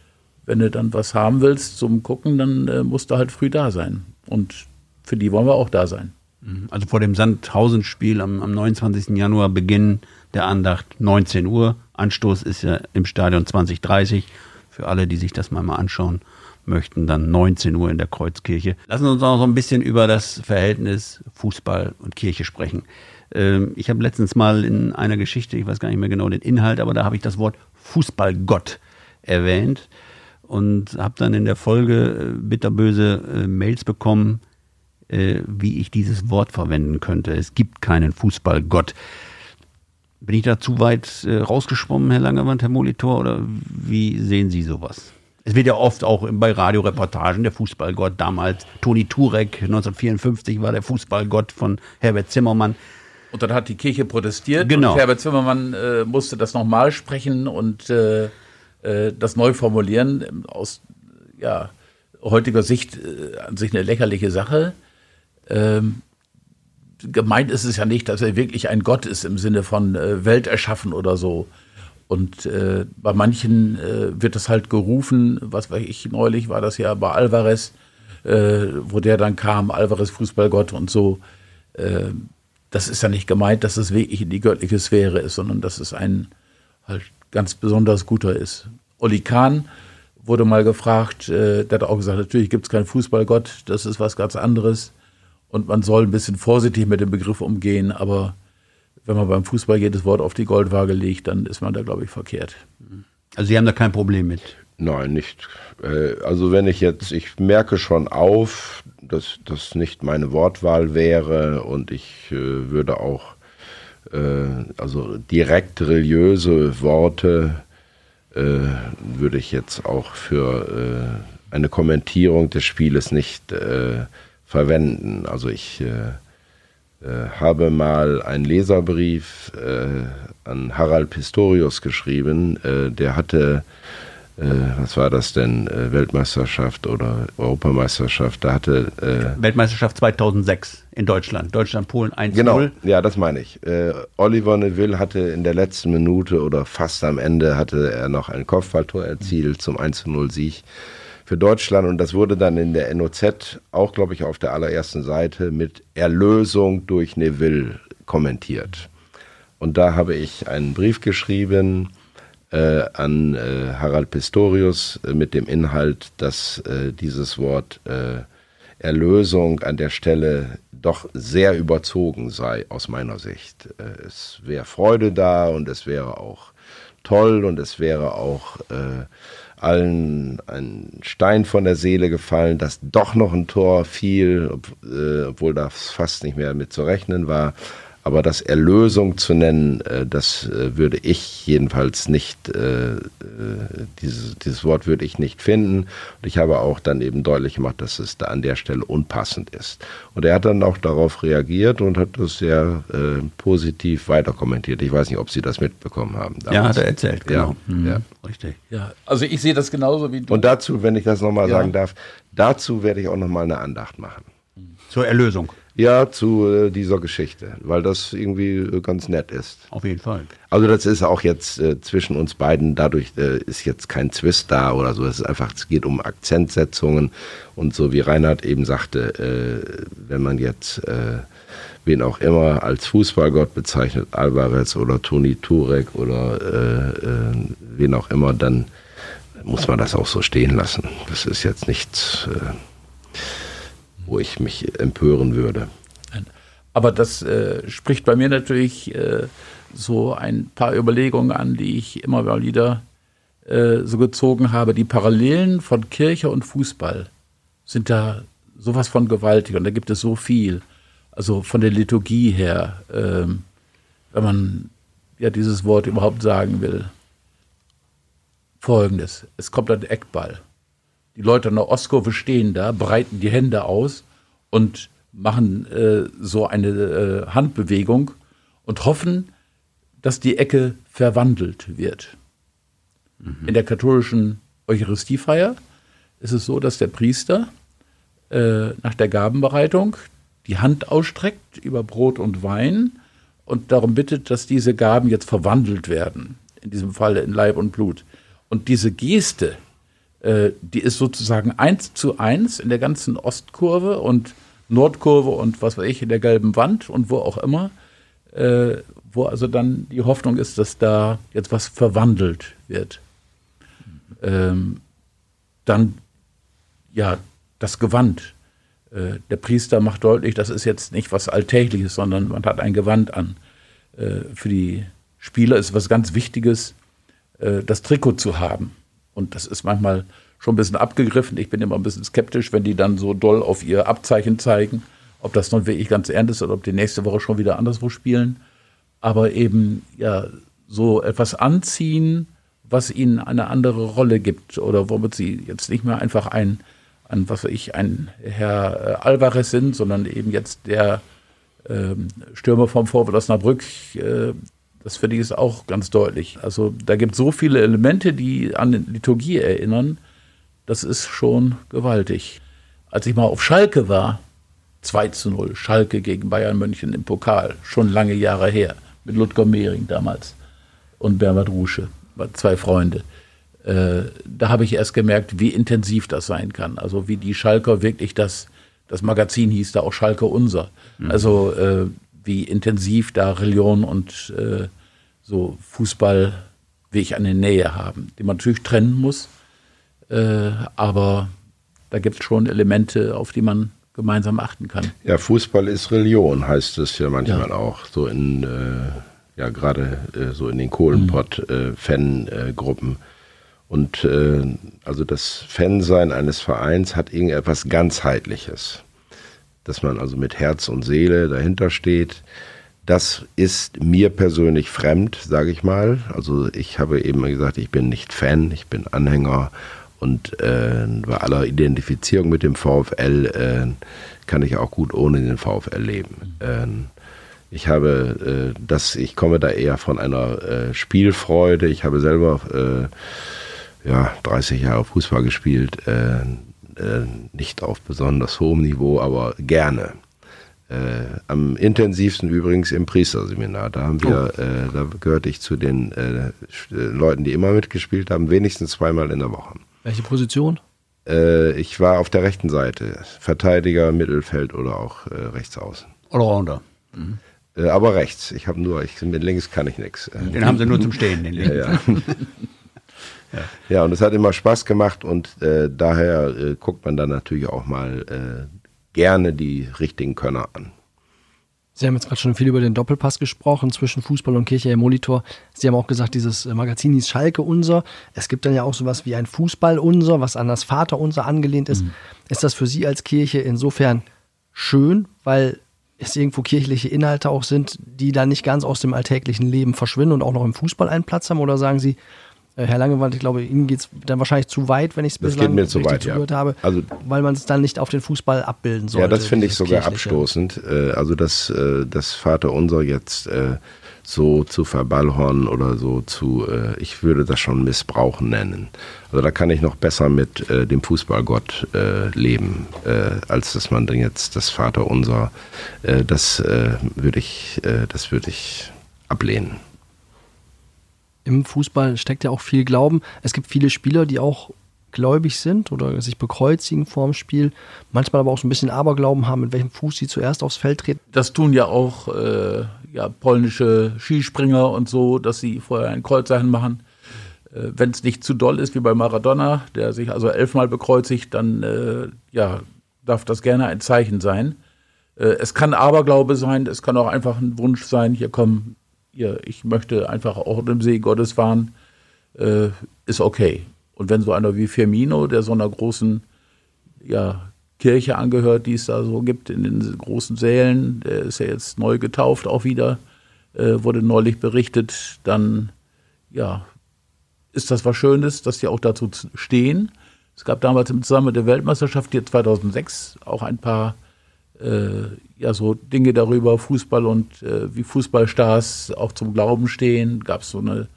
wenn du dann was haben willst zum Gucken, dann äh, musst du halt früh da sein. Und für die wollen wir auch da sein. Mhm. Also vor dem Sandhausen-Spiel am, am 29. Januar Beginn der Andacht 19 Uhr. Anstoß ist ja im Stadion 2030. Für alle, die sich das mal, mal anschauen möchten, dann 19 Uhr in der Kreuzkirche. Lassen Sie uns auch so ein bisschen über das Verhältnis Fußball und Kirche sprechen. Ähm, ich habe letztens mal in einer Geschichte, ich weiß gar nicht mehr genau den Inhalt, aber da habe ich das Wort Fußballgott erwähnt und habe dann in der Folge äh, bitterböse äh, Mails bekommen, äh, wie ich dieses Wort verwenden könnte. Es gibt keinen Fußballgott. Bin ich da zu weit rausgeschwommen, Herr Langewand, Herr Molitor, oder wie sehen Sie sowas? Es wird ja oft auch bei Radioreportagen der Fußballgott damals, Toni Turek, 1954 war der Fußballgott von Herbert Zimmermann. Und dann hat die Kirche protestiert genau. und Herbert Zimmermann äh, musste das nochmal sprechen und äh, äh, das neu formulieren. Aus ja, heutiger Sicht äh, an sich eine lächerliche Sache. Ähm, gemeint ist es ja nicht, dass er wirklich ein Gott ist im Sinne von äh, Welt erschaffen oder so. Und äh, bei manchen äh, wird das halt gerufen, was weiß ich, neulich war das ja bei Alvarez, äh, wo der dann kam, Alvarez Fußballgott und so. Äh, das ist ja nicht gemeint, dass es wirklich in die göttliche Sphäre ist, sondern dass es ein halt ganz besonders guter ist. Oli Kahn wurde mal gefragt, äh, der hat auch gesagt, natürlich gibt es keinen Fußballgott, das ist was ganz anderes. Und man soll ein bisschen vorsichtig mit dem Begriff umgehen, aber wenn man beim Fußball jedes Wort auf die Goldwaage legt, dann ist man da, glaube ich, verkehrt. Also Sie haben da kein Problem mit? Nein, nicht. Äh, also wenn ich jetzt, ich merke schon auf, dass das nicht meine Wortwahl wäre und ich äh, würde auch äh, also direkt religiöse Worte würde ich jetzt auch für eine Kommentierung des Spieles nicht verwenden. Also ich habe mal einen Leserbrief äh, an Harald Pistorius geschrieben. der hatte äh, was war das denn, äh, Weltmeisterschaft oder Europameisterschaft, da hatte... Äh, Weltmeisterschaft 2006 in Deutschland, Deutschland-Polen 1-0. Genau, ja, das meine ich. Äh, Oliver Neville hatte in der letzten Minute oder fast am Ende hatte er noch ein Kopfballtor erzielt zum 1-0-Sieg für Deutschland und das wurde dann in der NOZ auch, glaube ich, auf der allerersten Seite mit Erlösung durch Neville kommentiert. Und da habe ich einen Brief geschrieben, äh, an äh, Harald Pistorius äh, mit dem Inhalt, dass äh, dieses Wort äh, Erlösung an der Stelle doch sehr überzogen sei aus meiner Sicht. Äh, es wäre Freude da und es wäre auch toll und es wäre auch allen ein Stein von der Seele gefallen, dass doch noch ein Tor fiel, obwohl das fast nicht mehr mit zu rechnen war. Aber das Erlösung zu nennen, äh, das äh, würde ich jedenfalls nicht, äh, dieses, dieses Wort würde ich nicht finden. Und ich habe auch dann eben deutlich gemacht, dass es da an der Stelle unpassend ist. Und er hat dann auch darauf reagiert und hat das sehr positiv weiter kommentiert. Ich weiß nicht, ob Sie das mitbekommen haben. Damals. Ja, hat er erzählt, genau. Ja, mhm. ja. Richtig. Ja, also ich sehe das genauso wie du. Und dazu, wenn ich das nochmal ja. sagen darf, dazu werde ich auch nochmal eine Andacht machen. Zur Erlösung. Ja, zu äh, dieser Geschichte, weil das irgendwie äh, ganz nett ist. Auf jeden Fall. Also das ist auch jetzt äh, zwischen uns beiden, dadurch äh, ist jetzt kein Zwist da oder so. Es ist einfach, es geht um Akzentsetzungen und so wie Reinhard eben sagte, äh, wenn man jetzt wen auch immer als Fußballgott bezeichnet, Alvarez oder Toni Turek oder wen auch immer, dann muss man das auch so stehen lassen. Das ist jetzt nichts wo ich mich empören würde. Aber das äh, spricht bei mir natürlich äh, so ein paar Überlegungen an, die ich immer wieder äh, so gezogen habe. Die Parallelen von Kirche und Fußball sind da sowas von gewaltig und da gibt es so viel. Also von der Liturgie her, ähm, wenn man ja dieses Wort überhaupt sagen will. Folgendes: Es kommt ein Eckball. Die Leute an der Ostkurve stehen da, breiten die Hände aus und machen äh, so eine äh, Handbewegung und hoffen, dass die Ecke verwandelt wird. Mhm. In der katholischen Eucharistiefeier ist es so, dass der Priester äh, nach der Gabenbereitung die Hand ausstreckt über Brot und Wein und darum bittet, dass diese Gaben jetzt verwandelt werden, in diesem Fall in Leib und Blut. Und diese Geste, die ist sozusagen eins zu eins in der ganzen Ostkurve und Nordkurve und was weiß ich, in der gelben Wand und wo auch immer, äh, wo also dann die Hoffnung ist, dass da jetzt was verwandelt wird. Ähm, dann, ja, das Gewand. Äh, der Priester macht deutlich, das ist jetzt nicht was Alltägliches, sondern man hat ein Gewand an. Äh, für die Spieler ist was ganz Wichtiges, äh, das Trikot zu haben. Und das ist manchmal schon ein bisschen abgegriffen. Ich bin immer ein bisschen skeptisch, wenn die dann so doll auf ihr Abzeichen zeigen, ob das nun wirklich ganz ernst ist oder ob die nächste Woche schon wieder anderswo spielen. Aber eben ja so etwas anziehen, was ihnen eine andere Rolle gibt oder womit sie jetzt nicht mehr einfach ein, ein was weiß ich, ein Herr äh, Alvarez sind, sondern eben jetzt der ähm, Stürmer vom Vorwärts Osnabrück, äh, das finde ich ist auch ganz deutlich. Also da gibt es so viele Elemente, die an Liturgie erinnern, das ist schon gewaltig. Als ich mal auf Schalke war, 2 zu 0, Schalke gegen Bayern München im Pokal, schon lange Jahre her, mit Ludger Mehring damals und Bernhard Rusche, zwei Freunde. Äh, da habe ich erst gemerkt, wie intensiv das sein kann. Also wie die Schalker wirklich das, das Magazin hieß da auch Schalke Unser. Mhm. Also äh, wie intensiv da Religion und äh, so Fußball wie ich eine Nähe haben, die man natürlich trennen muss. Äh, aber da gibt es schon Elemente, auf die man gemeinsam achten kann. Ja, Fußball ist Religion, heißt es ja manchmal ja. auch. So in, äh, ja, gerade äh, so in den Kohlenpott-Fan-Gruppen. Und äh, also das Fansein eines Vereins hat irgendetwas ganzheitliches. Dass man also mit Herz und Seele dahinter steht. Das ist mir persönlich fremd, sage ich mal. Also ich habe eben gesagt, ich bin nicht Fan, ich bin Anhänger und äh, bei aller Identifizierung mit dem VfL äh, kann ich auch gut ohne den VfL leben. Äh, ich habe äh, das, ich komme da eher von einer äh, Spielfreude. Ich habe selber äh, ja 30 Jahre Fußball gespielt, äh, äh, nicht auf besonders hohem Niveau, aber gerne. Äh, am intensivsten übrigens im Priesterseminar. Da haben wir, Oh. äh, da gehörte ich zu den äh, Leuten, die immer mitgespielt haben, wenigstens zweimal in der Woche. Welche Position? Äh, ich war auf der rechten Seite, Verteidiger, Mittelfeld oder auch äh, rechts außen. Allrounder. Äh, aber rechts. Ich habe nur, ich, mit links kann ich nichts. Den haben sie nur zum Stehen, den linken. Ja, ja. ja, und es hat immer Spaß gemacht und äh, daher äh, guckt man dann natürlich auch mal äh, gerne die richtigen Könner an. Sie haben jetzt gerade schon viel über den Doppelpass gesprochen zwischen Fußball und Kirche im Monitor. Sie haben auch gesagt, dieses äh, Magazin hieß Schalke Unser. Es gibt dann ja auch sowas wie ein Fußball Unser, was an das Vater Unser angelehnt ist. Ist das für Sie als Kirche insofern schön, weil es irgendwo kirchliche Inhalte auch sind, die dann nicht ganz aus dem alltäglichen Leben verschwinden und auch noch im Fußball einen Platz haben? Oder sagen Sie, Herr Langewand, ich glaube, Ihnen geht es dann wahrscheinlich zu weit, wenn ich es geht mir zu weit, ja. zugehört habe, Also- weil man es dann nicht auf den Fußball abbilden sollte. ja, das finde ich sogar kirchliche. abstoßend. Äh, also das, äh, das Vaterunser jetzt äh, so zu verballhornen oder so zu, äh, ich würde das schon Missbrauchen nennen. Also da kann ich noch besser mit äh, dem Fußballgott äh, leben, äh, als dass man dann jetzt das Vaterunser, äh, das äh, würde ich, äh, das würde ich ablehnen. Im Fußball steckt ja auch viel Glauben. Es gibt viele Spieler, die auch gläubig sind oder sich bekreuzigen vorm Spiel, manchmal aber auch so ein bisschen Aberglauben haben, mit welchem Fuß sie zuerst aufs Feld treten. Das tun ja auch äh, ja, polnische Skispringer und so, dass sie vorher ein Kreuzzeichen machen. Äh, Wenn es nicht zu doll ist, wie bei Maradona, der sich also elfmal bekreuzigt, dann äh, ja, darf das gerne ein Zeichen sein. Äh, es kann Aberglaube sein, es kann auch einfach ein Wunsch sein, hier komm, hier, ich möchte einfach auch im See Gottes fahren, äh, ist okay. Und wenn so einer wie Firmino, der so einer großen ja, Kirche angehört, die es da so gibt in den großen Sälen. Der ist ja jetzt neu getauft auch wieder, äh, wurde neulich berichtet. Dann, ja, ist das was Schönes, dass die auch dazu stehen. Es gab damals im Zusammenhang mit der Weltmeisterschaft hier 2006 auch ein paar äh, ja so Dinge darüber, Fußball und äh, wie Fußballstars auch zum Glauben stehen. Gab es so eine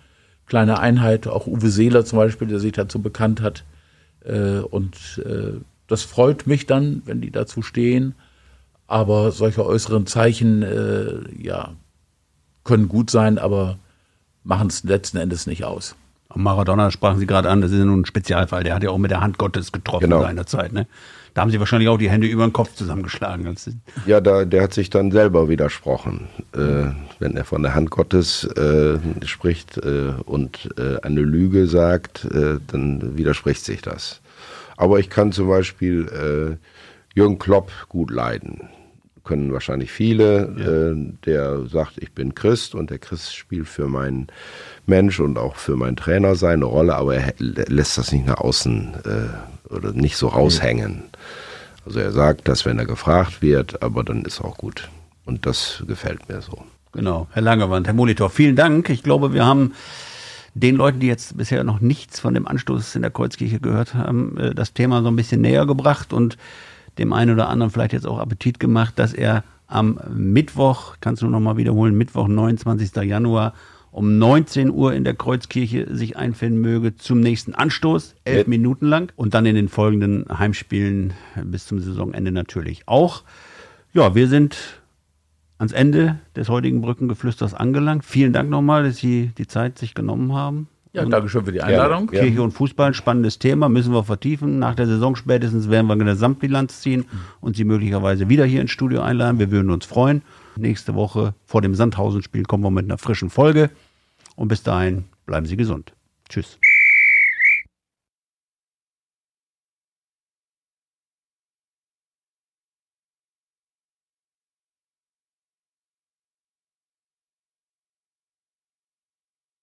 kleine Einheit, auch Uwe Seeler zum Beispiel, der sich dazu bekannt hat. Äh, und äh, das freut mich dann, wenn die dazu stehen. Aber solche äußeren Zeichen, äh, ja, können gut sein, aber machen es letzten Endes nicht aus. Maradona sprachen Sie gerade an, das ist ja nun ein Spezialfall. Der hat ja auch mit der Hand Gottes getroffen Genau. seinerzeit. Ne? Da haben Sie wahrscheinlich auch die Hände über den Kopf zusammengeschlagen. Ja, da, der hat sich dann selber widersprochen. Äh, wenn er von der Hand Gottes äh, spricht äh, und äh, eine Lüge sagt, äh, dann widerspricht sich das. Aber ich kann zum Beispiel äh, Jürgen Klopp gut leiden. Können wahrscheinlich viele. Äh, der sagt, ich bin Christ und der Christ spielt für meinen Mensch und auch für meinen Trainer seine Rolle, aber er lässt das nicht nach außen äh, oder nicht so raushängen. Also er sagt das, wenn er gefragt wird, aber dann ist auch gut. Und das gefällt mir so. Genau, Herr Langewand, Herr Molitor, vielen Dank. Ich glaube, wir haben den Leuten, die jetzt bisher noch nichts von dem Anstoß in der Kreuzkirche gehört haben, äh, das Thema so ein bisschen näher gebracht und dem einen oder anderen vielleicht jetzt auch Appetit gemacht, dass er am Mittwoch, kannst du noch mal wiederholen, Mittwoch, 29. Januar um 19 Uhr in der Kreuzkirche sich einfinden möge zum nächsten Anstoß, elf Ja. Minuten lang und dann in den folgenden Heimspielen bis zum Saisonende natürlich auch. Ja, wir sind ans Ende des heutigen Brückengeflüsters angelangt. Vielen Dank nochmal, dass Sie die Zeit sich genommen haben. Ja, Und Dankeschön für die Einladung. Ja. Kirche und Fußball, ein spannendes Thema, müssen wir vertiefen. Nach der Saison spätestens werden wir eine Gesamtbilanz ziehen und Sie möglicherweise wieder hier ins Studio einladen. Wir würden uns freuen. Nächste Woche vor dem Sandhausen-Spiel kommen wir mit einer frischen Folge. Und bis dahin bleiben Sie gesund. Tschüss.